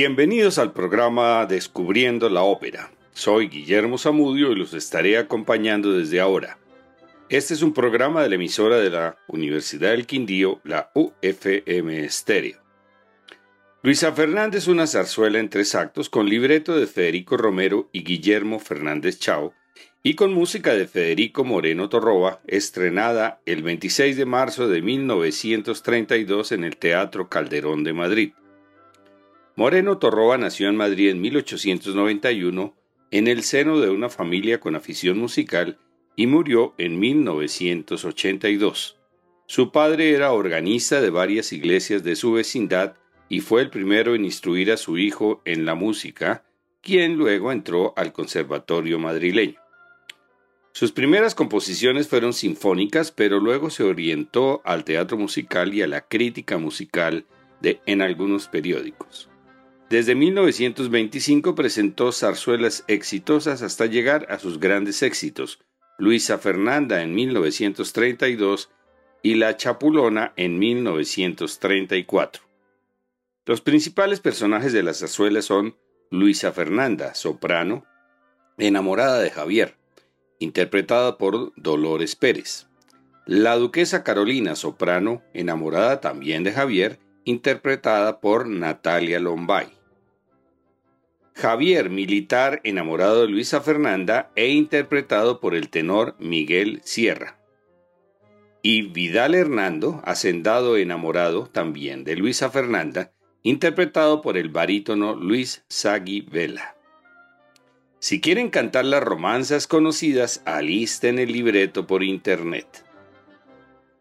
Bienvenidos al programa Descubriendo la Ópera. Soy Guillermo Zamudio y los estaré acompañando desde ahora. Este es un programa de la emisora de la Universidad del Quindío, la UFM Estéreo. Luisa Fernández, una zarzuela en tres actos con libreto de Federico Romero y Guillermo Fernández Chao y con música de Federico Moreno Torroba, estrenada el 26 de marzo de 1932 en el Teatro Calderón de Madrid. Moreno Torroba nació en Madrid en 1891 en el seno de una familia con afición musical y murió en 1982. Su padre era organista de varias iglesias de su vecindad y fue el primero en instruir a su hijo en la música, quien luego entró al Conservatorio madrileño. Sus primeras composiciones fueron sinfónicas, pero luego se orientó al teatro musical y a la crítica musical de, en algunos periódicos. Desde 1925 presentó zarzuelas exitosas hasta llegar a sus grandes éxitos, Luisa Fernanda en 1932 y La Chapulona en 1934. Los principales personajes de la zarzuela son Luisa Fernanda, soprano, enamorada de Javier, interpretada por Dolores Pérez. La duquesa Carolina, soprano, enamorada también de Javier, interpretada por Natalia Lombay. Javier, militar enamorado de Luisa Fernanda e interpretado por el tenor Miguel Sierra. Y Vidal Hernando, hacendado enamorado también de Luisa Fernanda, interpretado por el barítono Luis Sagui Vela. Si quieren cantar las romanzas conocidas, alisten el libreto por internet.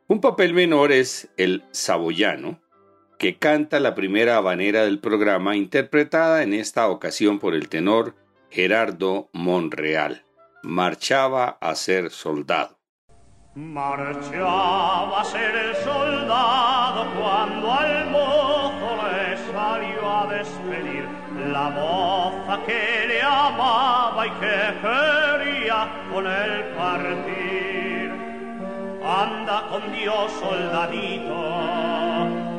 Un papel menor es el saboyano, que canta la primera habanera del programa interpretada en esta ocasión por el tenor Gerardo Monreal. Marchaba a ser soldado. Marchaba a ser soldado cuando al mozo le salió a despedir la moza que le amaba y que quería con él partir. Anda con Dios, soldadito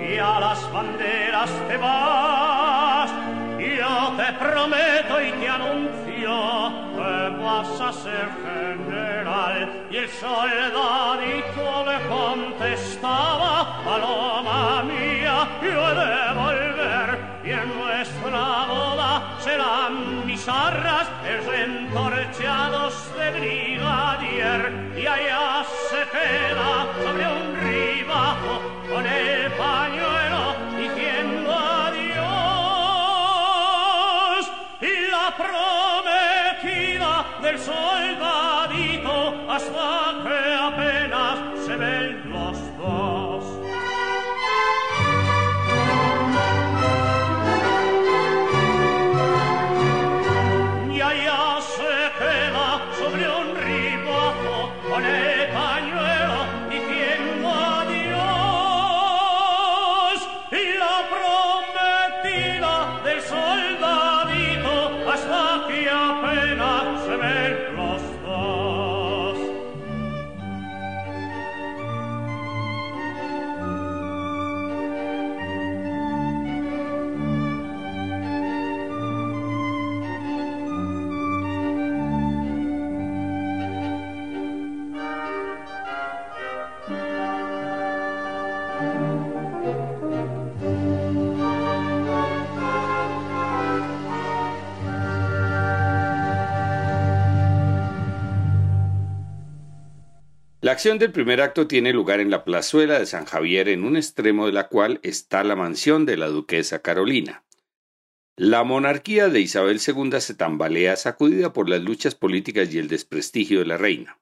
y a las banderas te vas. Yo te prometo y te anuncio que vas a ser general. Y el soldadito le contestaba, paloma mía, yo he de volver. Y en nuestra boda serán mis arras entorchados de brigadier. Y allá se queda sobre un soldadito acción del primer acto tiene lugar en la plazuela de San Javier, en un extremo de la cual está la mansión de la duquesa Carolina. La monarquía de Isabel II se tambalea sacudida por las luchas políticas y el desprestigio de la reina.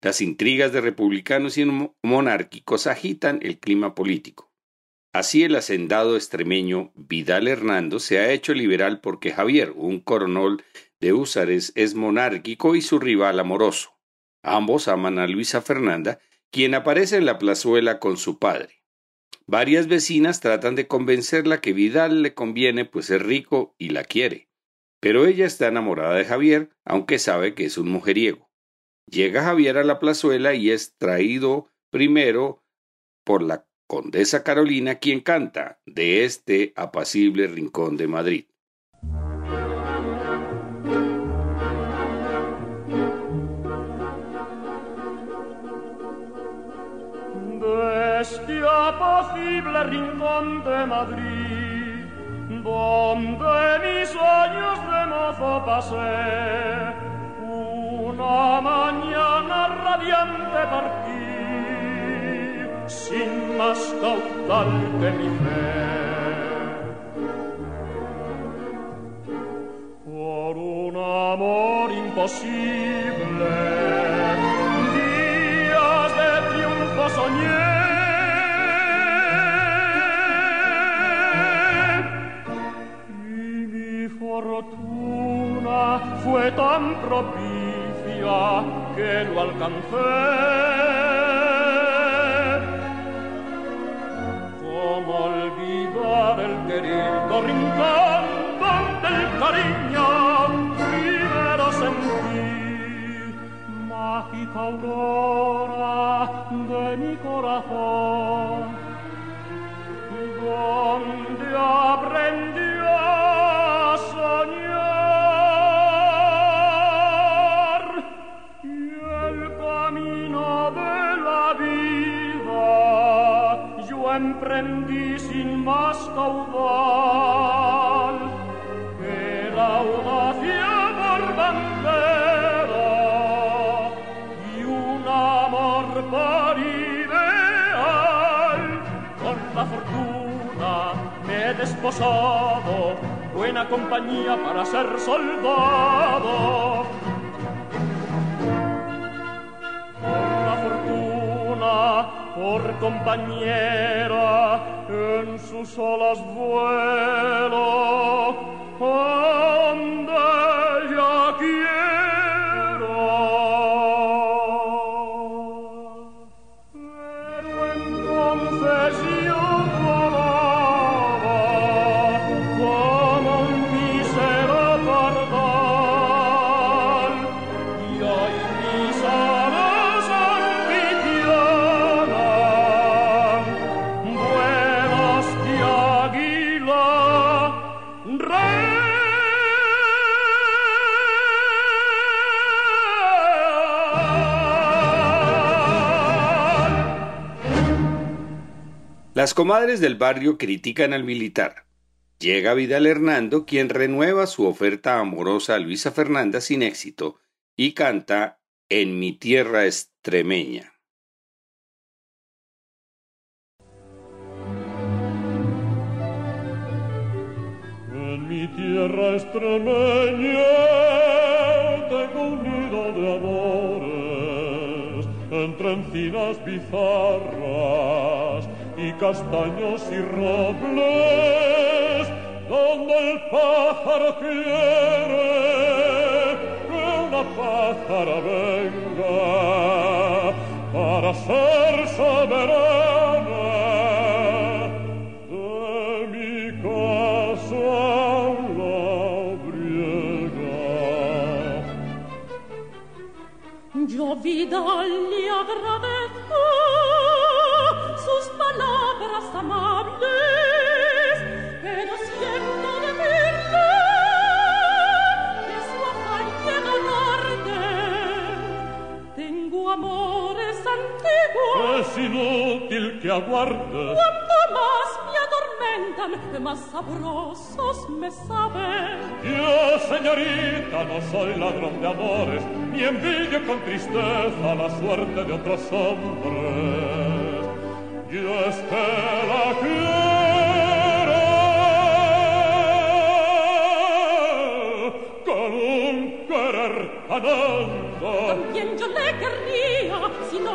Las intrigas de republicanos y monárquicos agitan el clima político. Así el hacendado extremeño Vidal Hernando se ha hecho liberal porque Javier, un coronel de húsares, es monárquico y su rival amoroso. Ambos aman a Luisa Fernanda, quien aparece en la plazuela con su padre. Varias vecinas tratan de convencerla que Vidal le conviene, pues es rico y la quiere. Pero ella está enamorada de Javier, aunque sabe que es un mujeriego. Llega Javier a la plazuela y es traído primero por la condesa Carolina, quien canta de este apacible rincón de Madrid. Rincón de Madrid, donde mis años de mozo pasé, una mañana radiante partí, sin más caudal que mi fe. Por un amor imposible, días de triunfo soñé, tan propicia que lo alcancé. Como olvidar el querido rincón donde el cariño primero sentí, mágica aurora de mi corazón, desposado, buena compañía para ser soldado. Con la fortuna por compañera en sus olas vuelo Las comadres del barrio critican al militar. Llega Vidal Hernando, quien renueva su oferta amorosa a Luisa Fernanda sin éxito y canta En mi tierra extremeña. En mi tierra extremeña tengo un nido de amores entre encinas bizarras castaños y robles donde el pájaro quiere que una pájara venga para ser soberana de mi casa labriega. Yo Vidal le Es inútil que aguarde. cuanto más me atormentan, más sabrosos me saben. Yo, señorita, no soy ladrón de amores, ni envidio con tristeza la suerte de otros hombres. Yo es que con un querer tan hondo. También yo le querría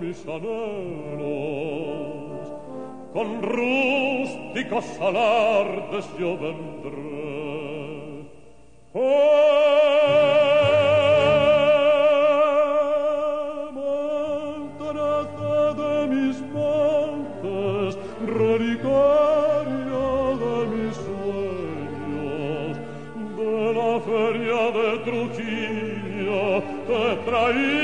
Mis anhelos con rústicos alardes, yo ventré pues, de mis montes, relicario de mis sueños, de la feria de Trujillo, te traí.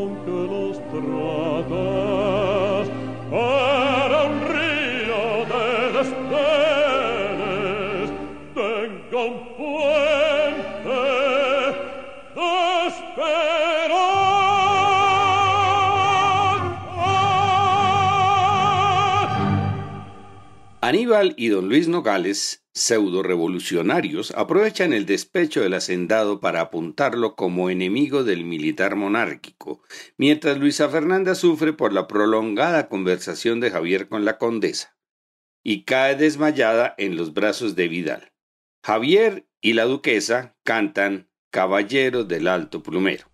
aunque los tratas Aníbal y don Luis Nogales, pseudo revolucionarios, aprovechan el despecho del hacendado para apuntarlo como enemigo del militar monárquico, mientras Luisa Fernanda sufre por la prolongada conversación de Javier con la condesa y cae desmayada en los brazos de Vidal. Javier y la duquesa cantan Caballero del Alto Plumero.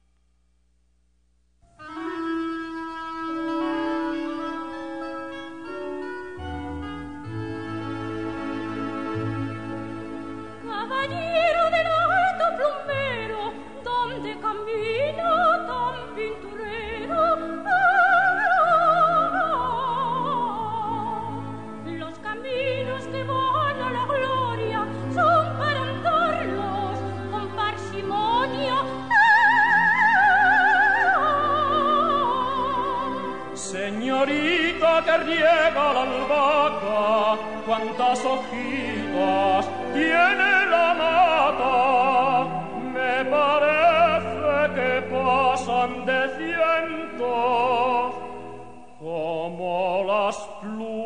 Lord.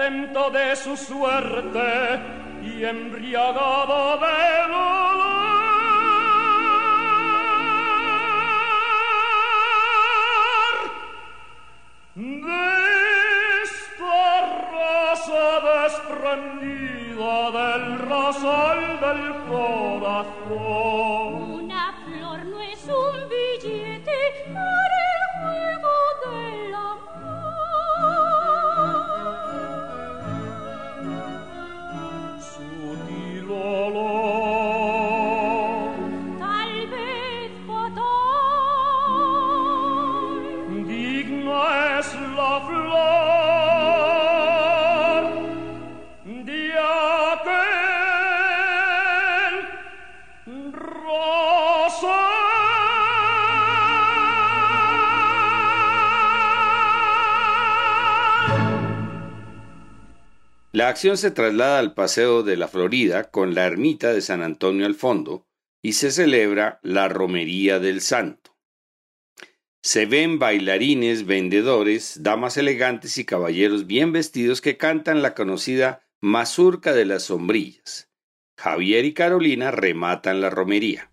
contento de su suerte y embriagado de dolor desprendida del rosal del corazón. Acción se traslada al Paseo de la Florida con la ermita de San Antonio al fondo y se celebra la Romería del Santo. Se ven bailarines, vendedores, damas elegantes y caballeros bien vestidos que cantan la conocida mazurca de las sombrillas. Javier y Carolina rematan la romería.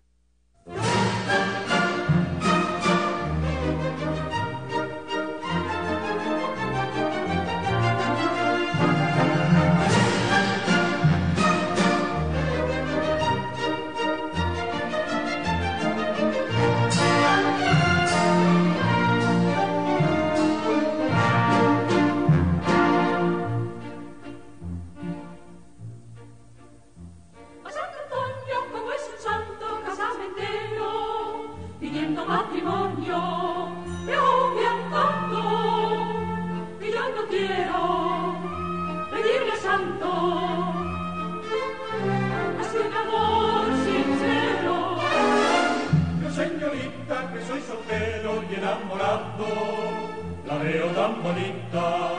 Juanita,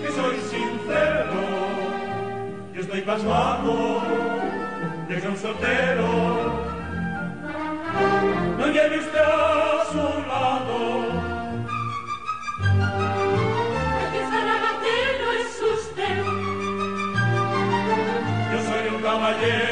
que soy sincero. Yo estoy pasmado de que un soltero no lleve usted a su lado. El que es usted. Yo soy un caballero.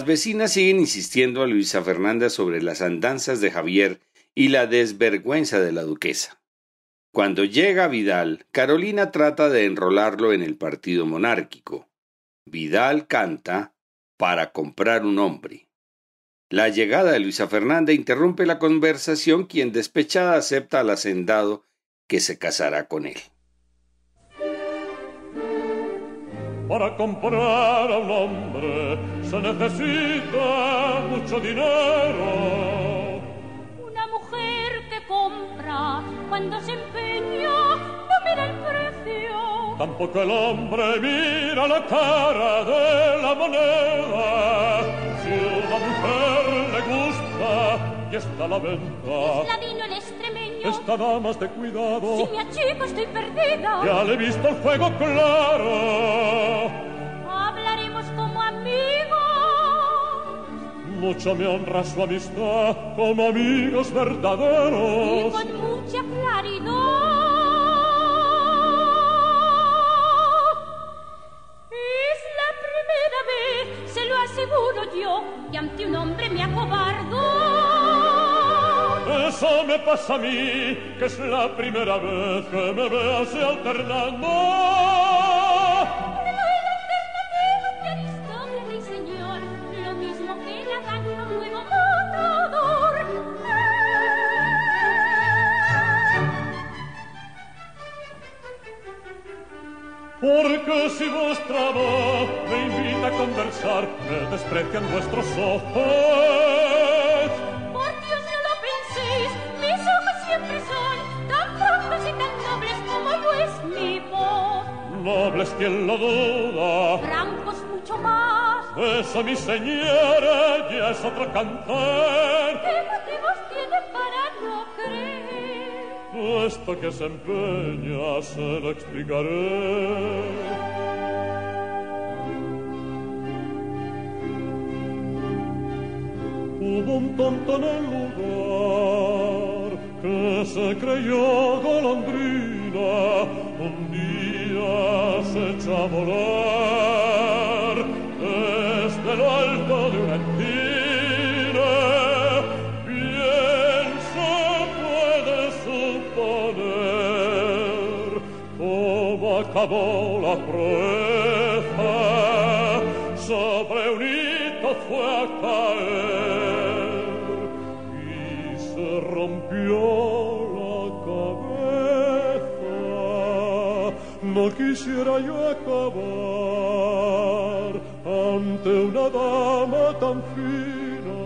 Las vecinas siguen insistiendo a Luisa Fernanda sobre las andanzas de Javier y la desvergüenza de la duquesa. Cuando llega Vidal, Carolina trata de enrolarlo en el partido monárquico. Vidal canta para comprar un hombre. La llegada de Luisa Fernanda interrumpe la conversación, quien despechada acepta al hacendado que se casará con él. Para comprar a un hombre se necesita mucho dinero. Una mujer que compra cuando se empeña no mira el precio. Tampoco el hombre mira la cara de la moneda. Si una mujer y está la venta, Ladino el extremeño. está nada más de cuidado. Si me achico estoy perdida. Ya le he visto el juego claro. Hablaremos como amigos. Mucho me honra su amistad como amigos Y verdaderos. con mucha claridad. Es la primera vez, se lo aseguro yo, que ante un hombre me acobardo. Eso me pasa a mí, que es la primera vez que me veo así alternando. No hay alternativa que Aristóteles señor, lo mismo que la gana un nuevo matador. Porque si vuestra voz me invita a conversar, me desprecian vuestros ojos. Nobles quien lo duda. Francos mucho más. Eso, mi señora, ya es otro cantar. ¿Qué motivos tiene para no creer? Puesto que se empeña, se lo explicaré. Hubo un tonto en el lugar que se creyó golondrina. Un día se echó a volar desde lo alto de una encina. Bien se puede suponer cómo acabó la proeza. Sobre un hito fue a caer quisiera yo acabar ante una dama tan fina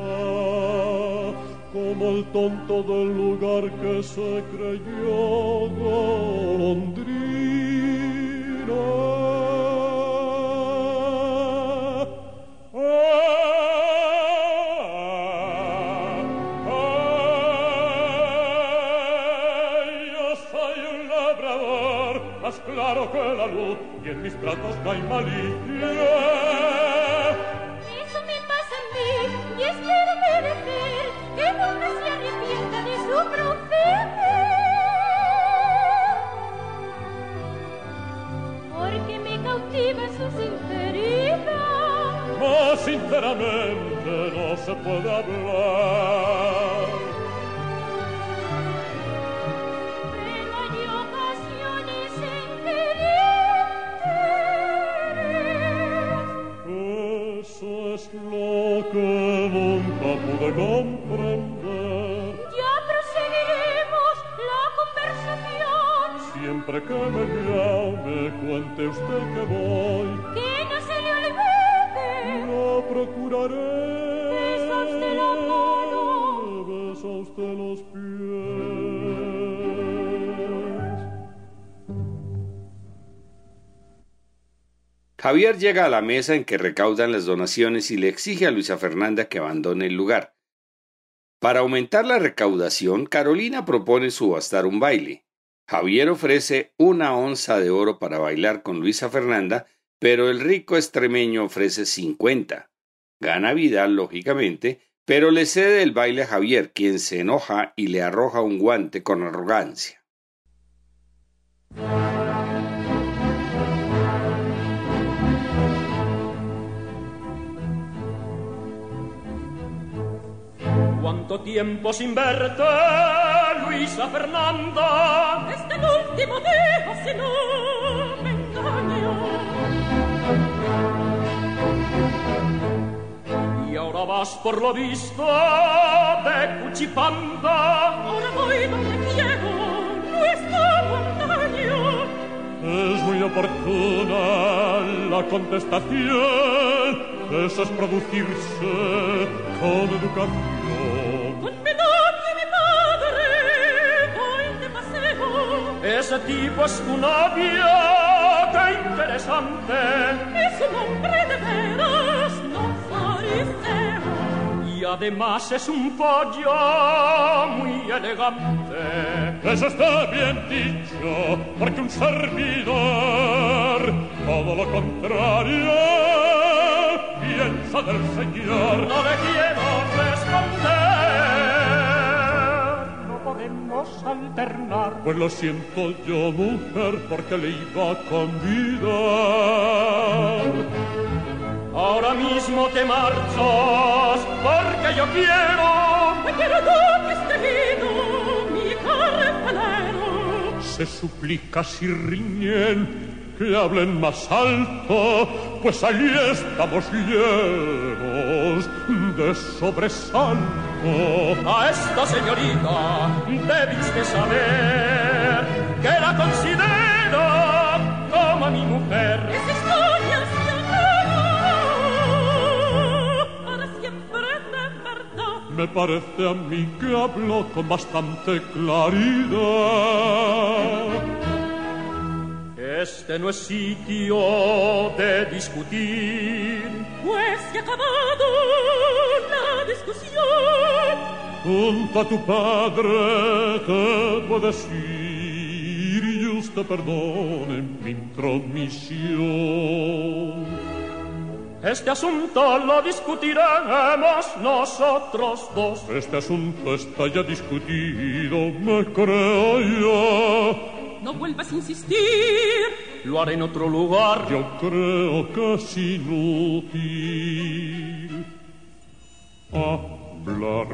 como el tonto del lugar que se creyó. Claro que la luz y en mis tratos no hay malicia. Eso me pasa a mí y espero merecer que nunca se arrepienta de su proceder. Porque me cautiva su sinceridad. Más sinceramente no se puede hablar. Comprender. Ya proseguiremos la conversación. Siempre que me llame, cuente usted que voy. Que no se le olvide. Lo procuraré. Besa usted la mano. Besa usted los pies. Javier llega a la mesa en que recaudan las donaciones y le exige a Luisa Fernanda que abandone el lugar. Para aumentar la recaudación, Carolina propone subastar un baile. Javier ofrece una onza de oro para bailar con Luisa Fernanda, pero el rico extremeño ofrece cincuenta. Gana Vidal, lógicamente, pero le cede el baile a Javier, quien se enoja y le arroja un guante con arrogancia. Cuánto tiempo sin verte, Luisa Fernanda. Este último día, si no me engaño. Y ahora vas por lo visto de Cuchipanda. Ahora voy donde quiero, no es como antaño. Es muy oportuna la contestación. Eso es producirse con educación. Ese tipo es novio, qué interesante. Es un hombre de veras, no fariseo. Y además es un pollo muy elegante. Eso está bien dicho, porque un servidor, todo lo contrario, piensa del Señor. No le quiero responder alternar. Pues lo siento yo, mujer, porque le iba a convidar. Ahora mismo te marchas, porque yo quiero. Me quiero tú que esté mi carcelero. Se suplica si riñen que hablen más alto, pues allí estamos llenos de sobresalto. A esta señorita debiste saber que la considero como mi mujer. Esa historia se para siempre de verdad. Me parece a mí que hablo con bastante claridad. Este no es sitio de discutir. Pues se ha acabado la discusión. Junto a tu padre te puedo decir y usted perdone mi intromisión. Este asunto lo discutiremos nosotros dos. Este asunto está ya discutido, me creo yo. No vuelvas a insistir. Lo haré en otro lugar. Yo creo que es inútil hablar.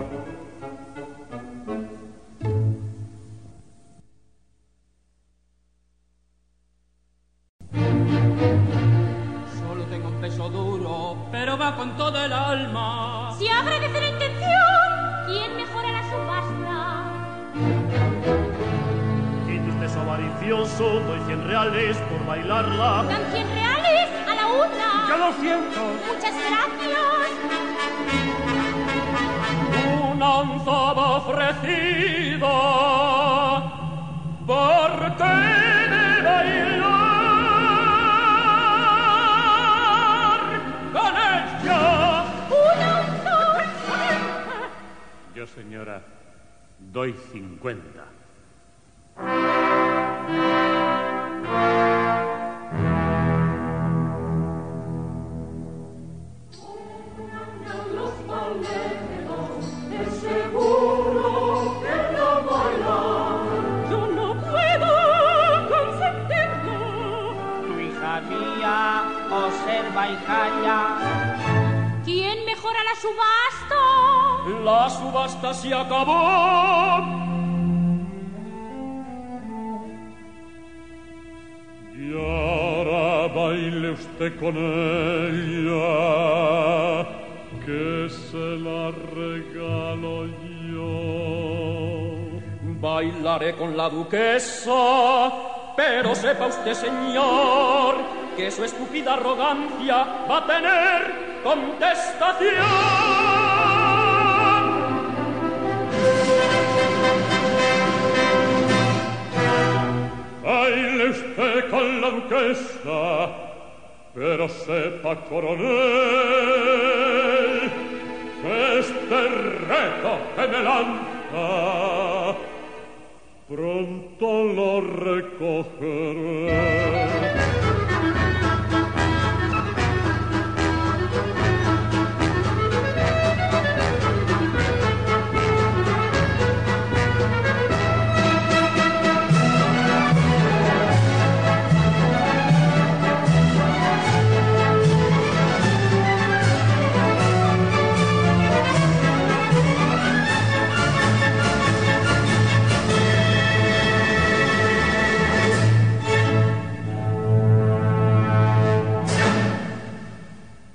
Pero va con todo el alma. Si agradece la intención, ¿quién mejora la subasta? Quite usted su avaricioso, doy cien reales por bailarla. Dan 100 reales a la una. Yo doscientos. Muchas gracias. Una onzada ofrecida. Porque de doy 50. Con ella, que se la regalo yo. Bailaré con la duquesa, pero sepa usted, señor, que su estúpida arrogancia va a tener contestación. Baile usted con la duquesa, Pero sepa coronel que este reto que me lanza pronto lo recogeré.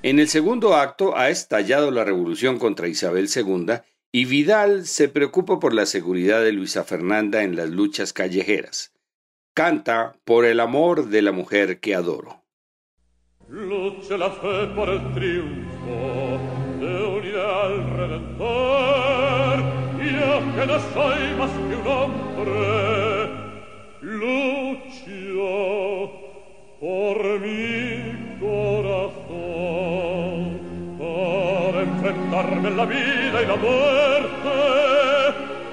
En el segundo acto ha estallado la revolución contra Isabel II y Vidal se preocupa por la seguridad de Luisa Fernanda en las luchas callejeras. Canta por el amor de la mujer que adoro. Luche la fe por el triunfo de un ideal redentor. Yo que no soy más que un hombre, lucho por mi en la vida y la muerte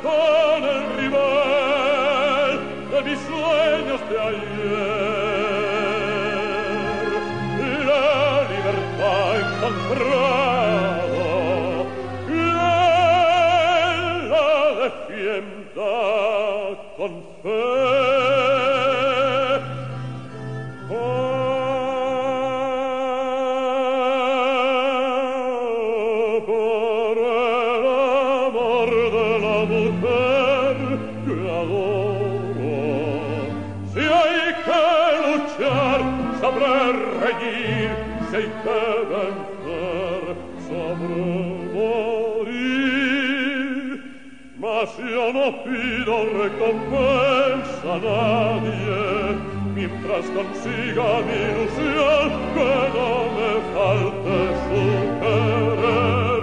con el rival de mis sueños de ayer. La libertad encontrado que la defienda con fe no affido recompensa a nadie, mientras consiga mi ilusión que no me falte su querer.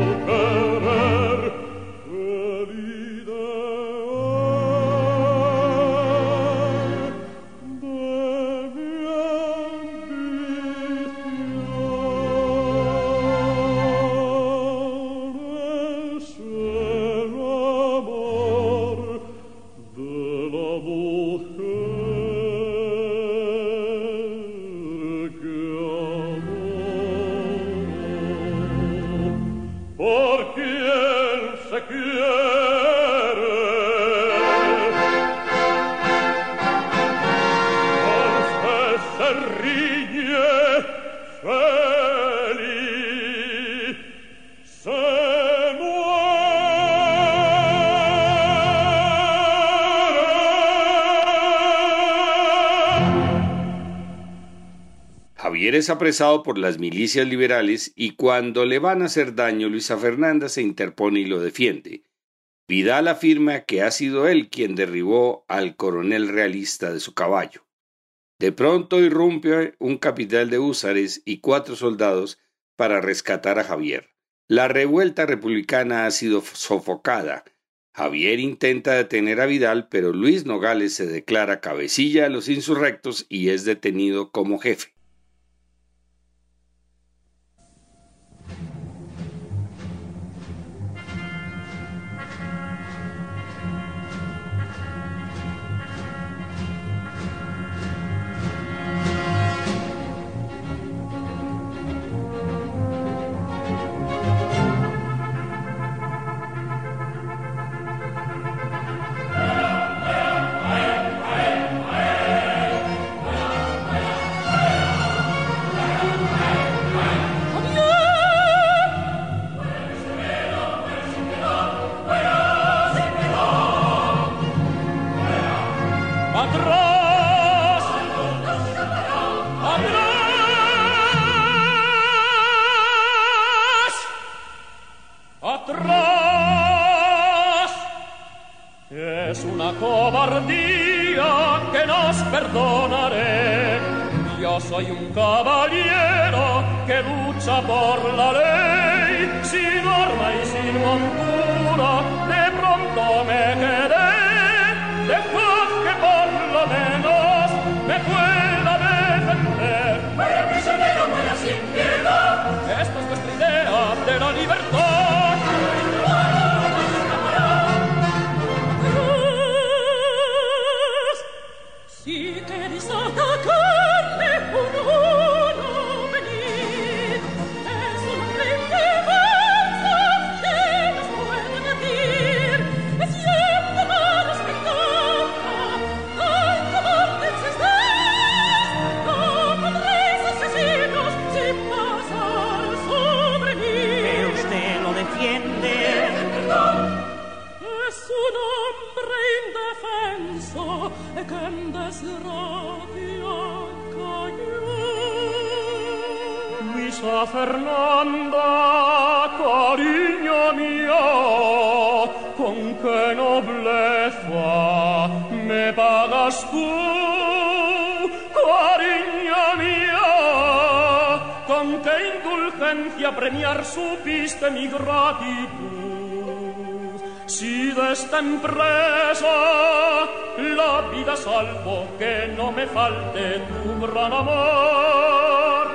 es apresado por las milicias liberales y cuando le van a hacer daño, Luisa Fernanda se interpone y lo defiende. Vidal afirma que ha sido él quien derribó al coronel realista de su caballo. De pronto irrumpe un capitán de húsares y cuatro soldados para rescatar a Javier. La revuelta republicana ha sido sofocada. Javier intenta detener a Vidal, pero Luis Nogales se declara cabecilla de los insurrectos y es detenido como jefe. so e kem des ratia caio mi sa Fernanda carigno mio con che noblezza me pagas tu cariño mio. Con che indulgencia premiar supiste mi gratitud si desta empresa la vida salvo, que no me falte tu gran amor.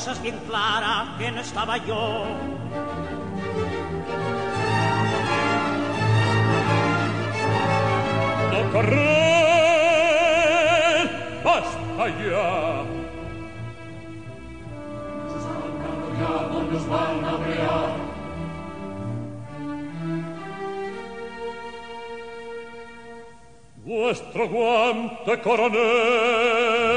La cosa es bien clara que no estaba yo. No correr, basta ya. nos van a brear. Vuestro guante coronel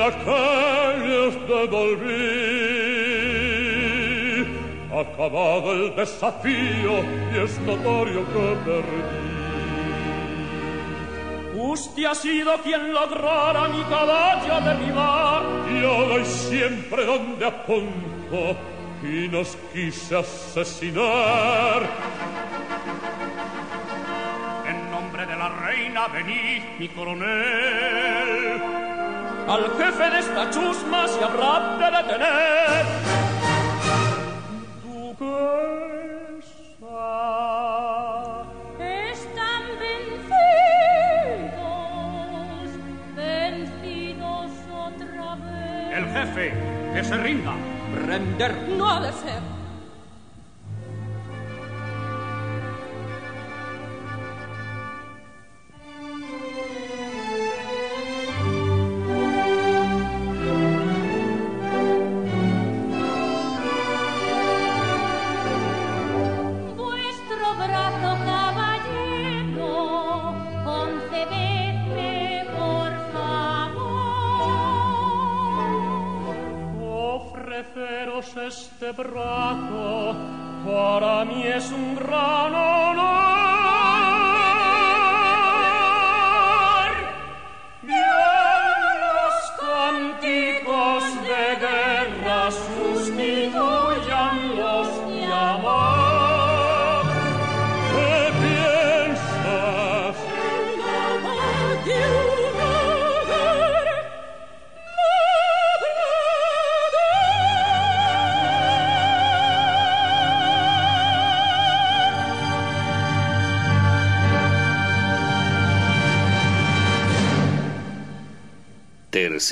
la calle os devolví. Acabado el desafío y es notorio que perdí. Usted ha sido quien lograra mi caballo derribar. Yo doy siempre donde apunto y nos quise asesinar. En nombre de la reina, venid, mi coronel. Al jefe de esta chusma se habrá de detener. Duquesa. Están vencidos, vencidos otra vez. El jefe, que se rinda. Render. No ha de ser. Este brazo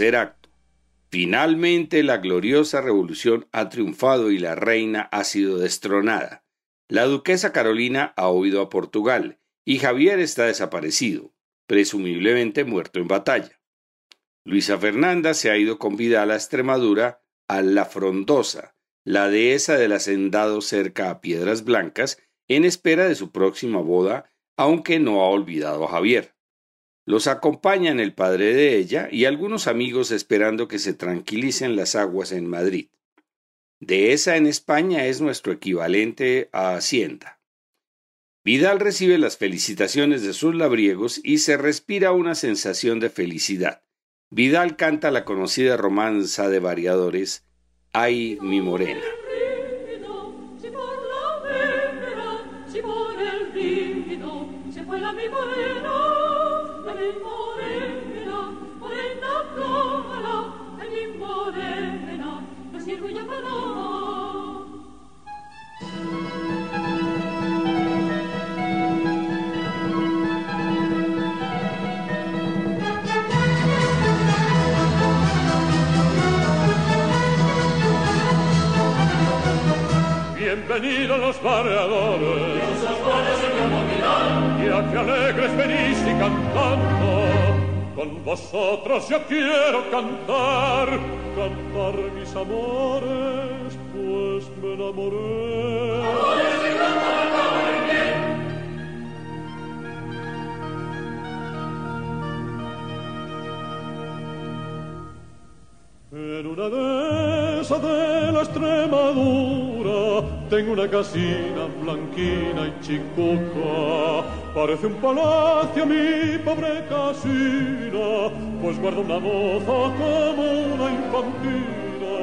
Acto. Finalmente la gloriosa revolución ha triunfado y la reina ha sido destronada. La duquesa Carolina ha huido a Portugal y Javier está desaparecido, presumiblemente muerto en batalla. Luisa Fernanda se ha ido con Vidal a Extremadura a La Frondosa, la dehesa del hacendado cerca a Piedras Blancas, en espera de su próxima boda, aunque no ha olvidado a Javier. Los acompañan el padre de ella y algunos amigos esperando que se tranquilicen las aguas en Madrid. Dehesa en España es nuestro equivalente a Hacienda. Vidal recibe las felicitaciones de sus labriegos y se respira una sensación de felicidad. Vidal canta la conocida romanza de variadores Ay, mi morena. Bienvenidos los variadores. Ya que alegres venís y cantando. Con vosotros yo quiero cantar, cantar mis amores, pues me enamoré. En una dehesa de la Extremadura tengo una casina blanquina y chicoca. Parece un palacio mi pobre casina, pues guarda una moza como una infantina.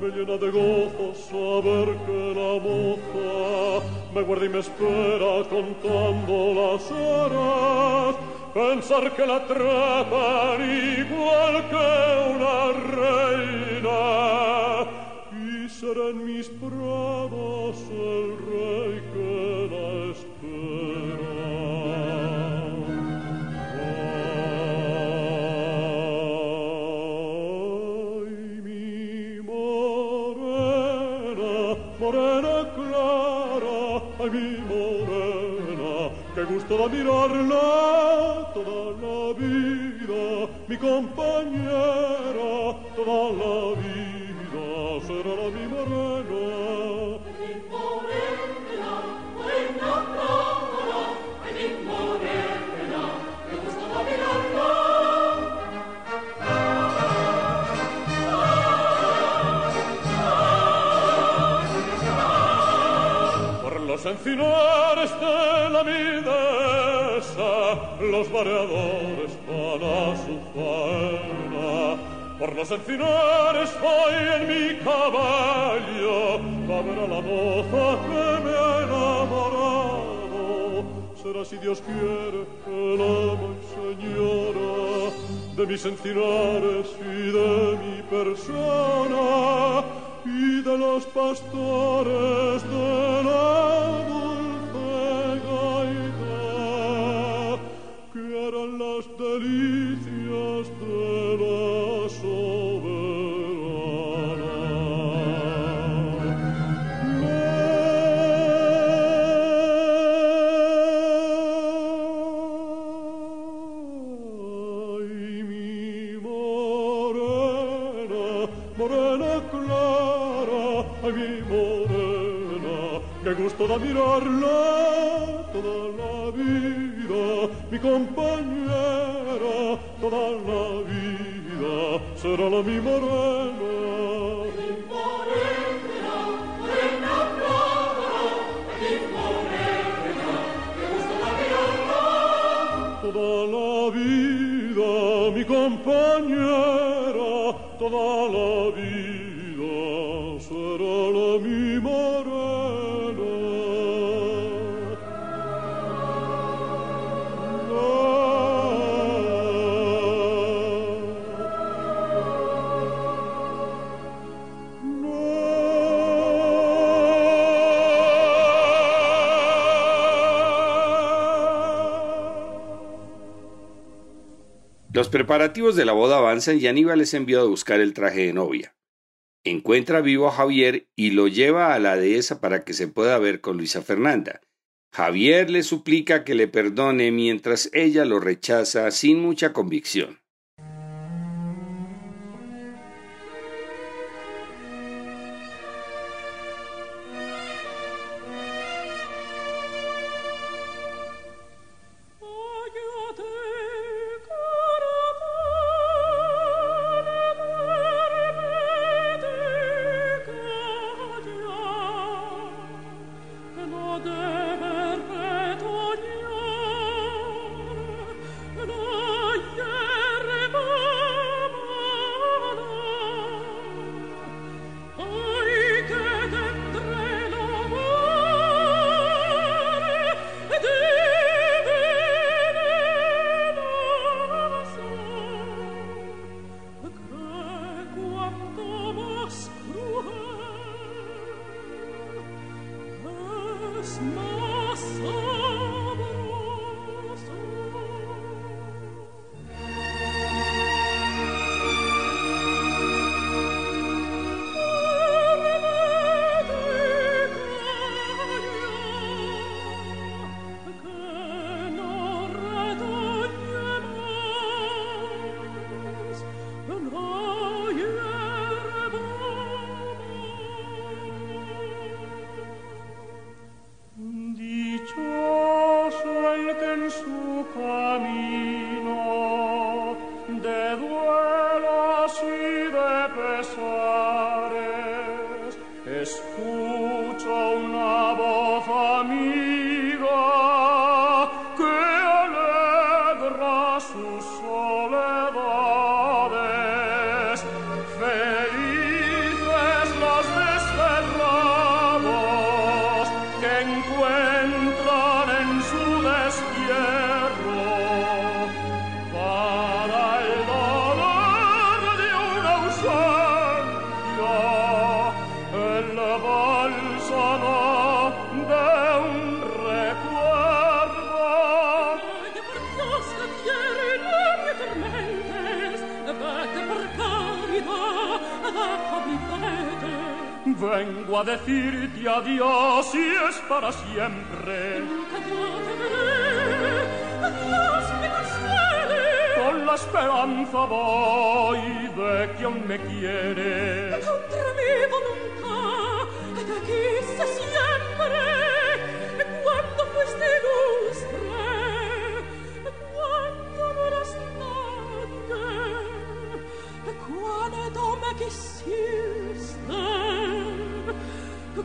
Me llena de gozo saber que la moza me guarda y me espera contando las horas. pensar che la trapan igual che una reina. Y serán mis prados el rey que la espera. Ai mi morena morena clara ai mi morena che gusto da mirarla toda la vida, mi compañera toda la vida será la mi morena. Encinares de la midesa, los mareadores van a su faena. Por los encinares voy en mi caballo, a ver a la moza que me ha enamorado. Será si Dios quiere amo y señora de mis encinares y de mi persona y de los pastores de la dulce gaita que eran las delicias da toda la vida, mi compañera toda la vida, será la mi morena. Preparativos de la boda avanzan y Aníbal es enviado a buscar el traje de novia. Encuentra vivo a Javier y lo lleva a la dehesa para que se pueda ver con Luisa Fernanda. Javier le suplica que le perdone mientras ella lo rechaza sin mucha convicción. never vengo a decirte adiós y es para siempre. Adiós me consuele. Con la esperanza voy de que aún me quiere. Contra mi voluntad, de aquí se siempre, cuando fuiste luz.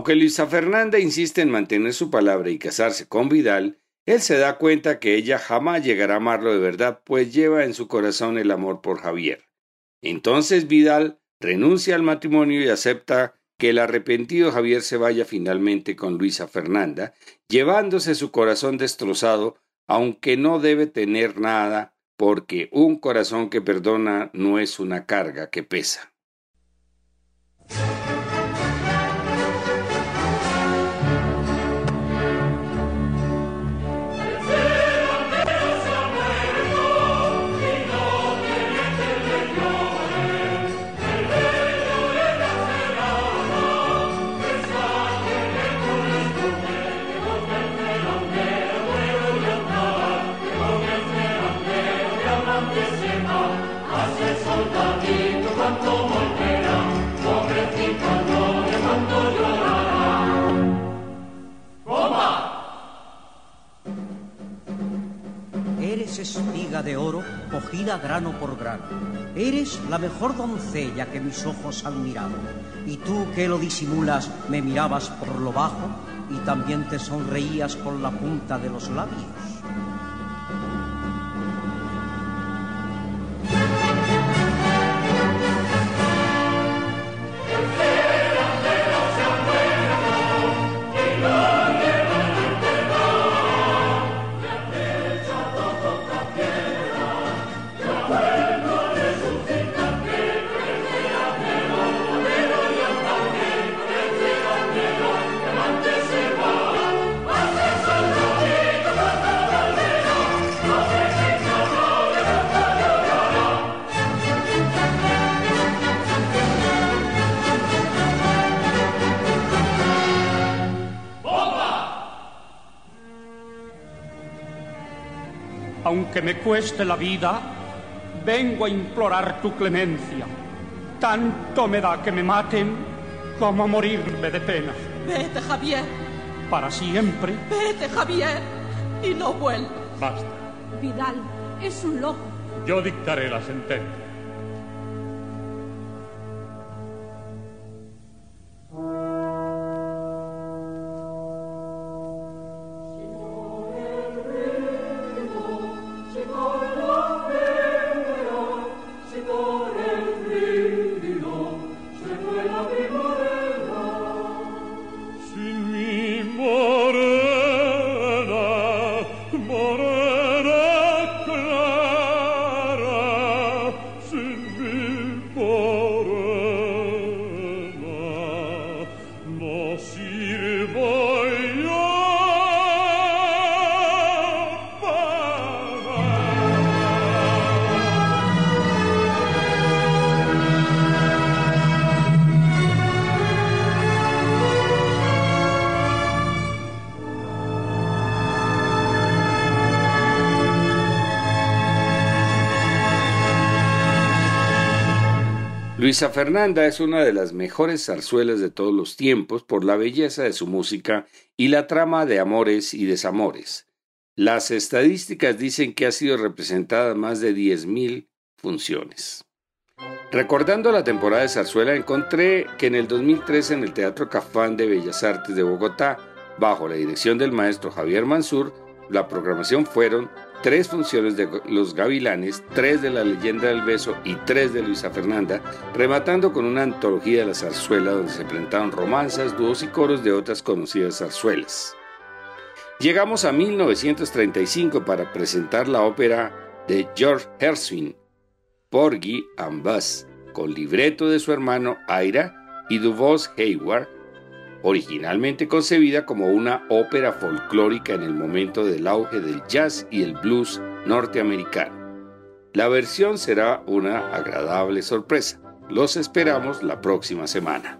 Aunque Luisa Fernanda insiste en mantener su palabra y casarse con Vidal, él se da cuenta que ella jamás llegará a amarlo de verdad, pues lleva en su corazón el amor por Javier. Entonces Vidal renuncia al matrimonio y acepta que el arrepentido Javier se vaya finalmente con Luisa Fernanda, llevándose su corazón destrozado, aunque no debe tener nada, porque un corazón que perdona no es una carga que pesa. Oro cogida grano por grano. Eres la mejor doncella que mis ojos han mirado. Y tú que lo disimulas me mirabas por lo bajo y también te sonreías con la punta de los labios. Cueste la vida, vengo a implorar tu clemencia. Tanto me da que me maten como morirme de pena. Vete, Javier, Para siempre, vete, Javier, y no vuelvas. basta. Vidal es un loco. Yo dictaré la sentencia. Luisa Fernanda es una de las mejores zarzuelas de todos los tiempos por la belleza de su música y la trama de amores y desamores. Las estadísticas dicen que ha sido representada en más de 10.000 funciones. Recordando la temporada de zarzuela, encontré que en el 2013 en el Teatro Cafán de Bellas Artes de Bogotá, bajo la dirección del maestro Javier Mansur, la programación fueron tres funciones de Los Gavilanes, tres de La Leyenda del Beso y tres de Luisa Fernanda, rematando con una antología de la zarzuela donde se presentaron romanzas, dúos y coros de otras conocidas zarzuelas. Llegamos a 1935 para presentar la ópera de George Gershwin, Porgy and Buzz, con libreto de su hermano Ira y voz Hayward, originalmente concebida como una ópera folclórica en el momento del auge del jazz y el blues norteamericano. La versión será una agradable sorpresa. Los esperamos la próxima semana.